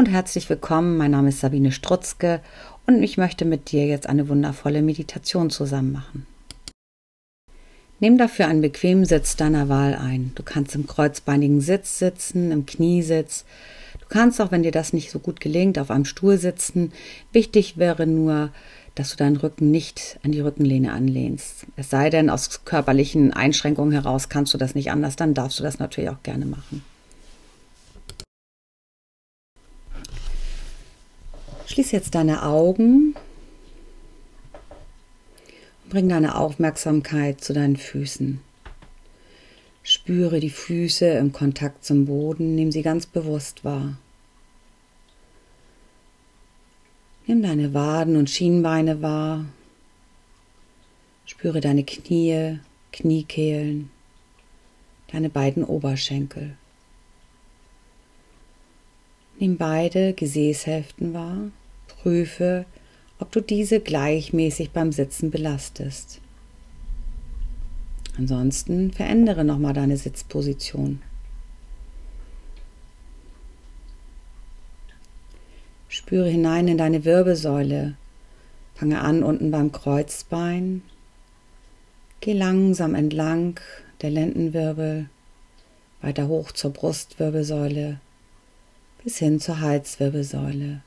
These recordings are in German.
Und herzlich willkommen. Mein Name ist Sabine Strutzke und ich möchte mit dir jetzt eine wundervolle Meditation zusammen machen. Nimm dafür einen bequemen Sitz deiner Wahl ein. Du kannst im kreuzbeinigen Sitz sitzen, im Kniesitz. Du kannst auch, wenn dir das nicht so gut gelingt, auf einem Stuhl sitzen. Wichtig wäre nur, dass du deinen Rücken nicht an die Rückenlehne anlehnst. Es sei denn, aus körperlichen Einschränkungen heraus kannst du das nicht anders, dann darfst du das natürlich auch gerne machen. Schließ jetzt deine Augen und bring deine Aufmerksamkeit zu deinen Füßen. Spüre die Füße im Kontakt zum Boden, nimm sie ganz bewusst wahr. Nimm deine Waden und Schienbeine wahr. Spüre deine Knie, Kniekehlen, deine beiden Oberschenkel. Nimm beide Gesäßhälften wahr. Prüfe, ob du diese gleichmäßig beim Sitzen belastest. Ansonsten verändere nochmal deine Sitzposition. Spüre hinein in deine Wirbelsäule. Fange an unten beim Kreuzbein. Geh langsam entlang der Lendenwirbel, weiter hoch zur Brustwirbelsäule bis hin zur Halswirbelsäule.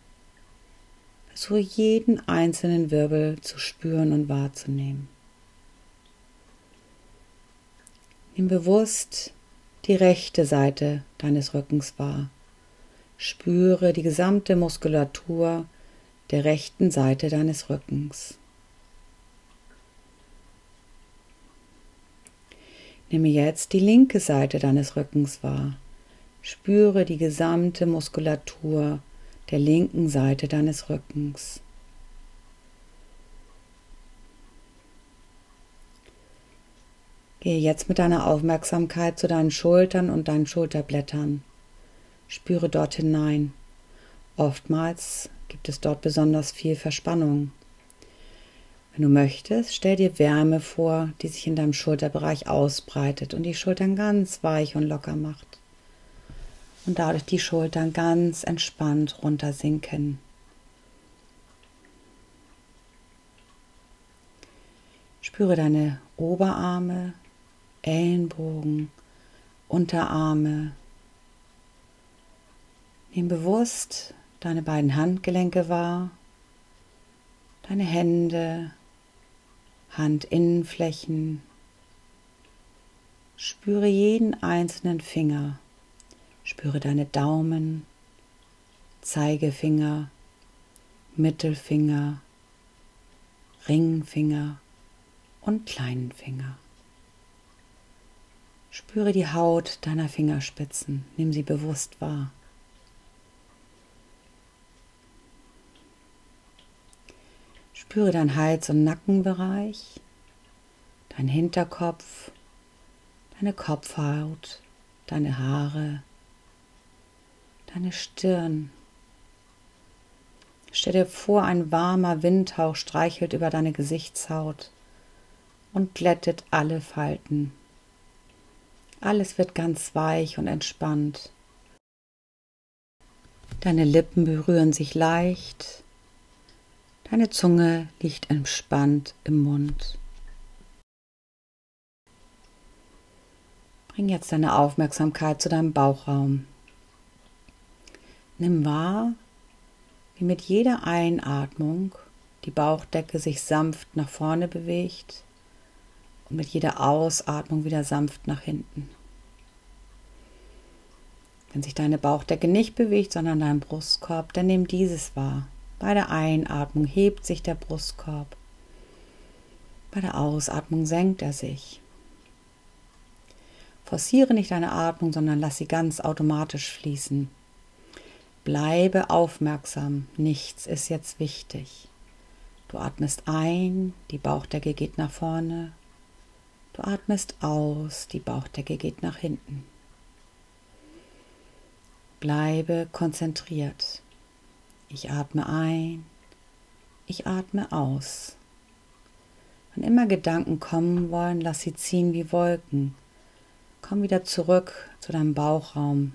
Versuche jeden einzelnen Wirbel zu spüren und wahrzunehmen. Nimm bewusst die rechte Seite deines Rückens wahr. Spüre die gesamte Muskulatur der rechten Seite deines Rückens. Nimm jetzt die linke Seite deines Rückens wahr. Spüre die gesamte Muskulatur der linken Seite deines Rückens. Gehe jetzt mit deiner Aufmerksamkeit zu deinen Schultern und deinen Schulterblättern. Spüre dort hinein. Oftmals gibt es dort besonders viel Verspannung. Wenn du möchtest, stell dir Wärme vor, die sich in deinem Schulterbereich ausbreitet und die Schultern ganz weich und locker macht und dadurch die Schultern ganz entspannt runtersinken. Spüre deine Oberarme, Ellenbogen, Unterarme. Nimm bewusst deine beiden Handgelenke wahr, deine Hände, Handinnenflächen. Spüre jeden einzelnen Finger. Spüre deine Daumen, Zeigefinger, Mittelfinger, Ringfinger und kleinen Finger. Spüre die Haut deiner Fingerspitzen, nimm sie bewusst wahr. Spüre dein Hals- und Nackenbereich, dein Hinterkopf, deine Kopfhaut, deine Haare, deine Stirn. Stell dir vor, ein warmer Windhauch streichelt über deine Gesichtshaut und glättet alle Falten. Alles wird ganz weich und entspannt. Deine Lippen berühren sich leicht. Deine Zunge liegt entspannt im Mund. Bring jetzt deine Aufmerksamkeit zu deinem Bauchraum. Nimm wahr, wie mit jeder Einatmung die Bauchdecke sich sanft nach vorne bewegt und mit jeder Ausatmung wieder sanft nach hinten. Wenn sich deine Bauchdecke nicht bewegt, sondern dein Brustkorb, dann nimm dieses wahr. Bei der Einatmung hebt sich der Brustkorb. Bei der Ausatmung senkt er sich. Forciere nicht deine Atmung, sondern lass sie ganz automatisch fließen. Bleibe aufmerksam, nichts ist jetzt wichtig. Du atmest ein, die Bauchdecke geht nach vorne. Du atmest aus, die Bauchdecke geht nach hinten. Bleibe konzentriert. Ich atme ein, ich atme aus. Wenn immer Gedanken kommen wollen, lass sie ziehen wie Wolken. Komm wieder zurück zu deinem Bauchraum,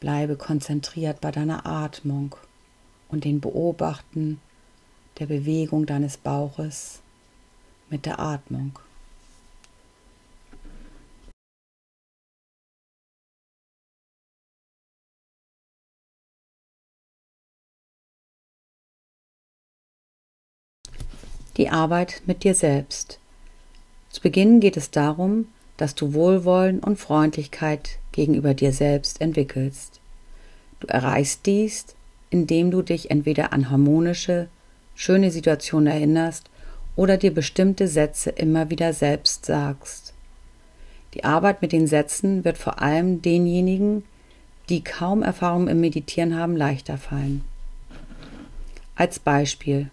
Bleibe konzentriert bei deiner Atmung und den Beobachten der Bewegung deines Bauches mit der Atmung. Die Arbeit mit dir selbst. Zu Beginn geht es darum, dass du Wohlwollen und Freundlichkeit gegenüber dir selbst entwickelst. Du erreichst dies, indem du dich entweder an harmonische, schöne Situationen erinnerst oder dir bestimmte Sätze immer wieder selbst sagst. Die Arbeit mit den Sätzen wird vor allem denjenigen, die kaum Erfahrung im Meditieren haben, leichter fallen. Als Beispiel.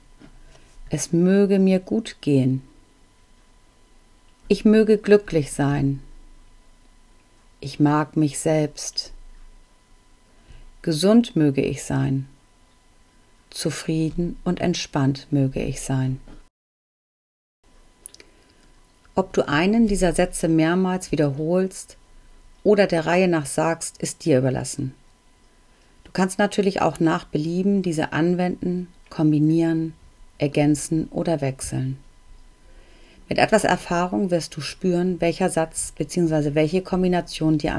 Es möge mir gut gehen. Ich möge glücklich sein. Ich mag mich selbst. Gesund möge ich sein. Zufrieden und entspannt möge ich sein. Ob du einen dieser Sätze mehrmals wiederholst oder der Reihe nach sagst, ist dir überlassen. Du kannst natürlich auch nach Belieben diese anwenden, kombinieren, ergänzen oder wechseln. Mit etwas Erfahrung wirst du spüren, welcher Satz bzw. welche Kombination dir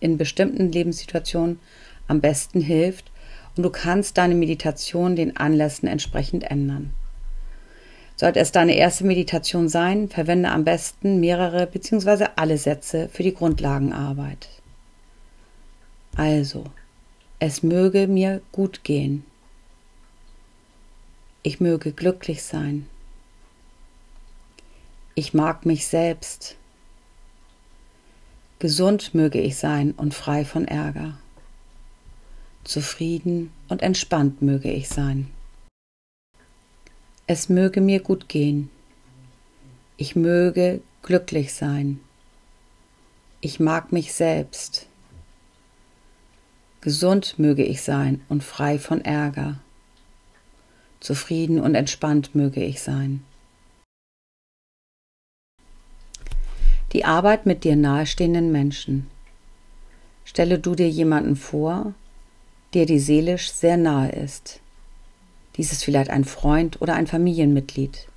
in bestimmten Lebenssituationen am besten hilft und du kannst deine Meditation den Anlässen entsprechend ändern. Sollte es deine erste Meditation sein, verwende am besten mehrere bzw. alle Sätze für die Grundlagenarbeit. Also, es möge mir gut gehen. Ich möge glücklich sein. Ich mag mich selbst. Gesund möge ich sein und frei von Ärger. Zufrieden und entspannt möge ich sein. Es möge mir gut gehen. Ich möge glücklich sein. Ich mag mich selbst. Gesund möge ich sein und frei von Ärger. Zufrieden und entspannt möge ich sein. Die Arbeit mit dir nahestehenden Menschen. Stelle du dir jemanden vor, der dir seelisch sehr nahe ist. Dies ist vielleicht ein Freund oder ein Familienmitglied.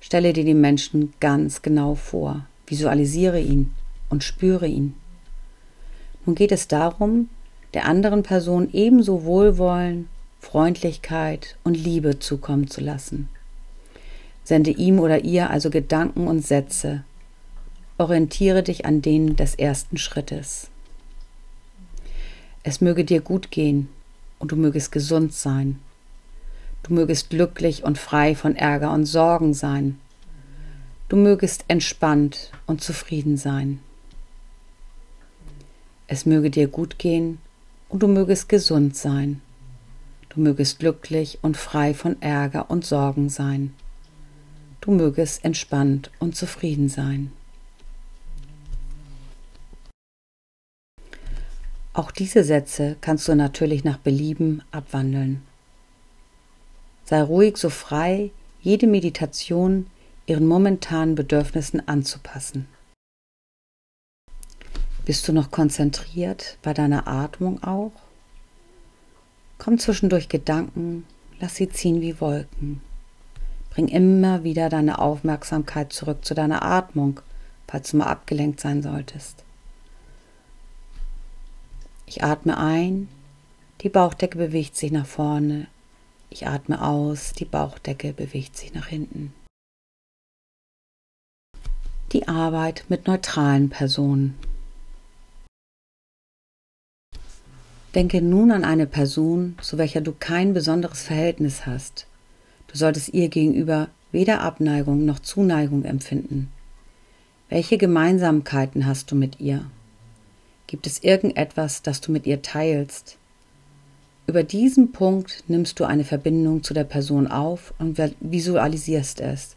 Stelle dir den Menschen ganz genau vor, visualisiere ihn und spüre ihn. Nun geht es darum, der anderen Person ebenso Wohlwollen, Freundlichkeit und Liebe zukommen zu lassen. Sende ihm oder ihr also Gedanken und Sätze, orientiere dich an denen des ersten Schrittes. Es möge dir gut gehen und du mögest gesund sein. Du mögest glücklich und frei von Ärger und Sorgen sein. Du mögest entspannt und zufrieden sein. Es möge dir gut gehen und du mögest gesund sein. Du mögest glücklich und frei von Ärger und Sorgen sein. Du mögest entspannt und zufrieden sein. Auch diese Sätze kannst du natürlich nach Belieben abwandeln. Sei ruhig so frei, jede Meditation ihren momentanen Bedürfnissen anzupassen. Bist du noch konzentriert bei deiner Atmung auch? Komm zwischendurch Gedanken, lass sie ziehen wie Wolken. Bring immer wieder deine Aufmerksamkeit zurück zu deiner Atmung, falls du mal abgelenkt sein solltest. Ich atme ein, die Bauchdecke bewegt sich nach vorne. Ich atme aus, die Bauchdecke bewegt sich nach hinten. Die Arbeit mit neutralen Personen. Denke nun an eine Person, zu welcher du kein besonderes Verhältnis hast. Du solltest ihr gegenüber weder Abneigung noch Zuneigung empfinden. Welche Gemeinsamkeiten hast du mit ihr? Gibt es irgendetwas, das du mit ihr teilst? Über diesen Punkt nimmst du eine Verbindung zu der Person auf und visualisierst es.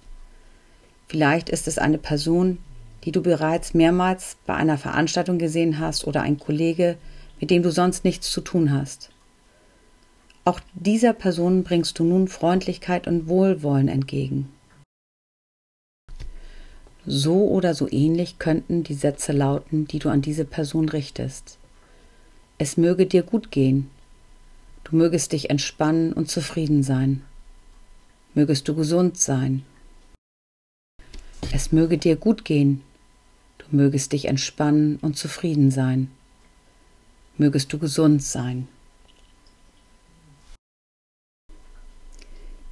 Vielleicht ist es eine Person, die du bereits mehrmals bei einer Veranstaltung gesehen hast oder ein Kollege, mit dem du sonst nichts zu tun hast. Auch dieser Person bringst du nun Freundlichkeit und Wohlwollen entgegen. So oder so ähnlich könnten die Sätze lauten, die du an diese Person richtest. Es möge dir gut gehen. Du mögest dich entspannen und zufrieden sein. Mögest du gesund sein. Es möge dir gut gehen. Du mögest dich entspannen und zufrieden sein. Mögest du gesund sein.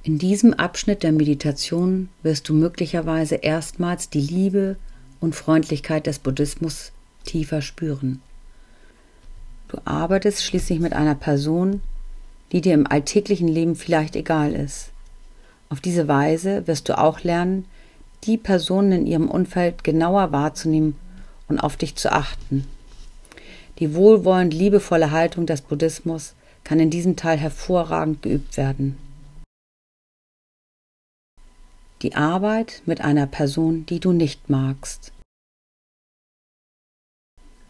In diesem Abschnitt der Meditation wirst du möglicherweise erstmals die Liebe und Freundlichkeit des Buddhismus tiefer spüren. Du arbeitest schließlich mit einer Person, die dir im alltäglichen Leben vielleicht egal ist. Auf diese Weise wirst du auch lernen, die Personen in ihrem Umfeld genauer wahrzunehmen und auf dich zu achten. Die wohlwollend liebevolle Haltung des Buddhismus kann in diesem Teil hervorragend geübt werden die Arbeit mit einer Person, die du nicht magst.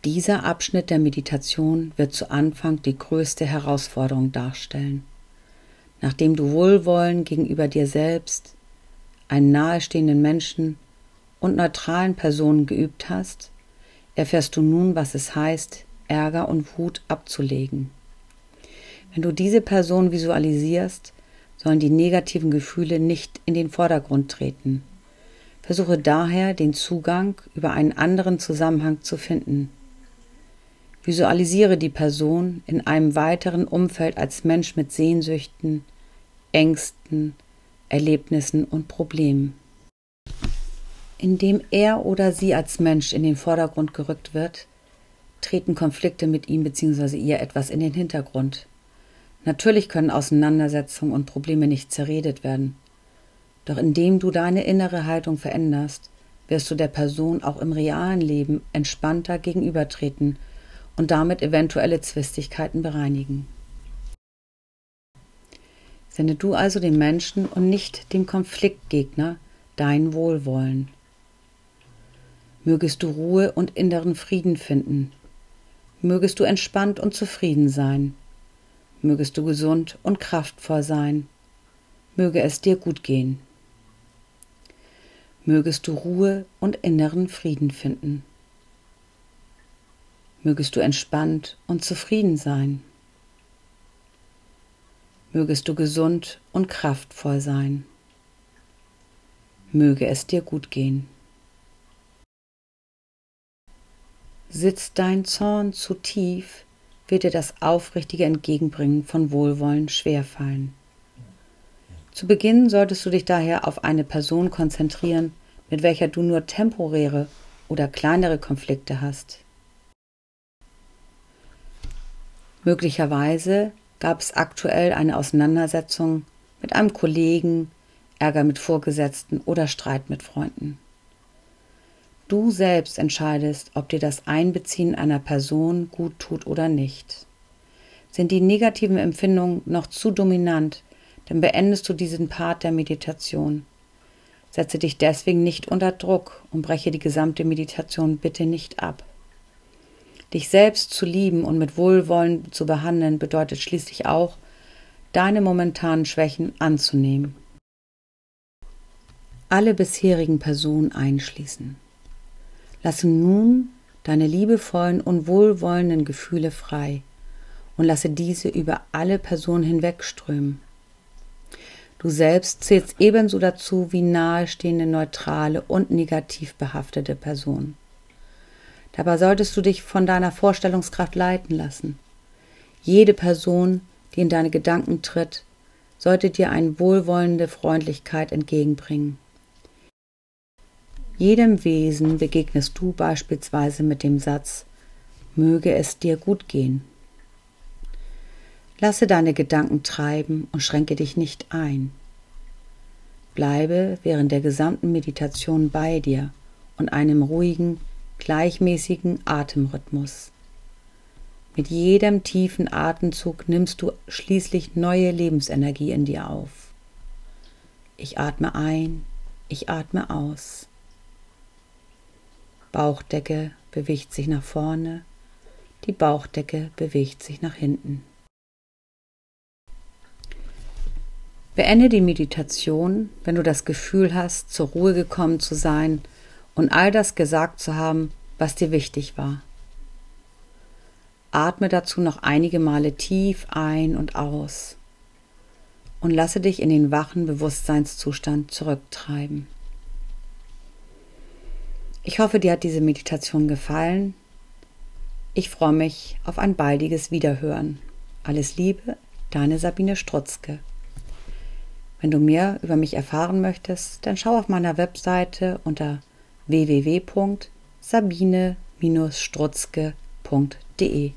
Dieser Abschnitt der Meditation wird zu Anfang die größte Herausforderung darstellen. Nachdem du Wohlwollen gegenüber dir selbst, einen nahestehenden Menschen und neutralen Personen geübt hast, erfährst du nun, was es heißt, Ärger und Wut abzulegen. Wenn du diese Person visualisierst, sollen die negativen Gefühle nicht in den Vordergrund treten. Versuche daher, den Zugang über einen anderen Zusammenhang zu finden. Visualisiere die Person in einem weiteren Umfeld als Mensch mit Sehnsüchten, Ängsten, Erlebnissen und Problemen. Indem er oder sie als Mensch in den Vordergrund gerückt wird, treten Konflikte mit ihm bzw. ihr etwas in den Hintergrund. Natürlich können Auseinandersetzungen und Probleme nicht zerredet werden. Doch indem du deine innere Haltung veränderst, wirst du der Person auch im realen Leben entspannter gegenübertreten und damit eventuelle Zwistigkeiten bereinigen. Sende du also dem Menschen und nicht dem Konfliktgegner dein Wohlwollen. Mögest du Ruhe und inneren Frieden finden. Mögest du entspannt und zufrieden sein mögest du gesund und kraftvoll sein, möge es dir gut gehen. Mögest du Ruhe und inneren Frieden finden. Mögest du entspannt und zufrieden sein. Mögest du gesund und kraftvoll sein. Möge es dir gut gehen. Sitzt dein Zorn zu tief, wird dir das aufrichtige Entgegenbringen von Wohlwollen schwerfallen. Zu Beginn solltest du dich daher auf eine Person konzentrieren, mit welcher du nur temporäre oder kleinere Konflikte hast. Möglicherweise gab es aktuell eine Auseinandersetzung mit einem Kollegen, Ärger mit Vorgesetzten oder Streit mit Freunden. Du selbst entscheidest, ob dir das Einbeziehen einer Person gut tut oder nicht. Sind die negativen Empfindungen noch zu dominant, dann beendest du diesen Part der Meditation. Setze dich deswegen nicht unter Druck und breche die gesamte Meditation bitte nicht ab. Dich selbst zu lieben und mit Wohlwollen zu behandeln bedeutet schließlich auch, deine momentanen Schwächen anzunehmen. Alle bisherigen Personen einschließen. Lasse nun deine liebevollen und wohlwollenden Gefühle frei und lasse diese über alle Personen hinwegströmen. Du selbst zählst ebenso dazu wie nahestehende neutrale und negativ behaftete Personen. Dabei solltest du dich von deiner Vorstellungskraft leiten lassen. Jede Person, die in deine Gedanken tritt, sollte dir eine wohlwollende Freundlichkeit entgegenbringen. Jedem Wesen begegnest du beispielsweise mit dem Satz Möge es dir gut gehen. Lasse deine Gedanken treiben und schränke dich nicht ein. Bleibe während der gesamten Meditation bei dir und einem ruhigen, gleichmäßigen Atemrhythmus. Mit jedem tiefen Atemzug nimmst du schließlich neue Lebensenergie in dir auf. Ich atme ein, ich atme aus. Bauchdecke bewegt sich nach vorne, die Bauchdecke bewegt sich nach hinten. Beende die Meditation, wenn du das Gefühl hast, zur Ruhe gekommen zu sein und all das gesagt zu haben, was dir wichtig war. Atme dazu noch einige Male tief ein und aus und lasse dich in den wachen Bewusstseinszustand zurücktreiben. Ich hoffe, dir hat diese Meditation gefallen. Ich freue mich auf ein baldiges Wiederhören. Alles Liebe, deine Sabine Strutzke. Wenn du mehr über mich erfahren möchtest, dann schau auf meiner Webseite unter www.sabine-strutzke.de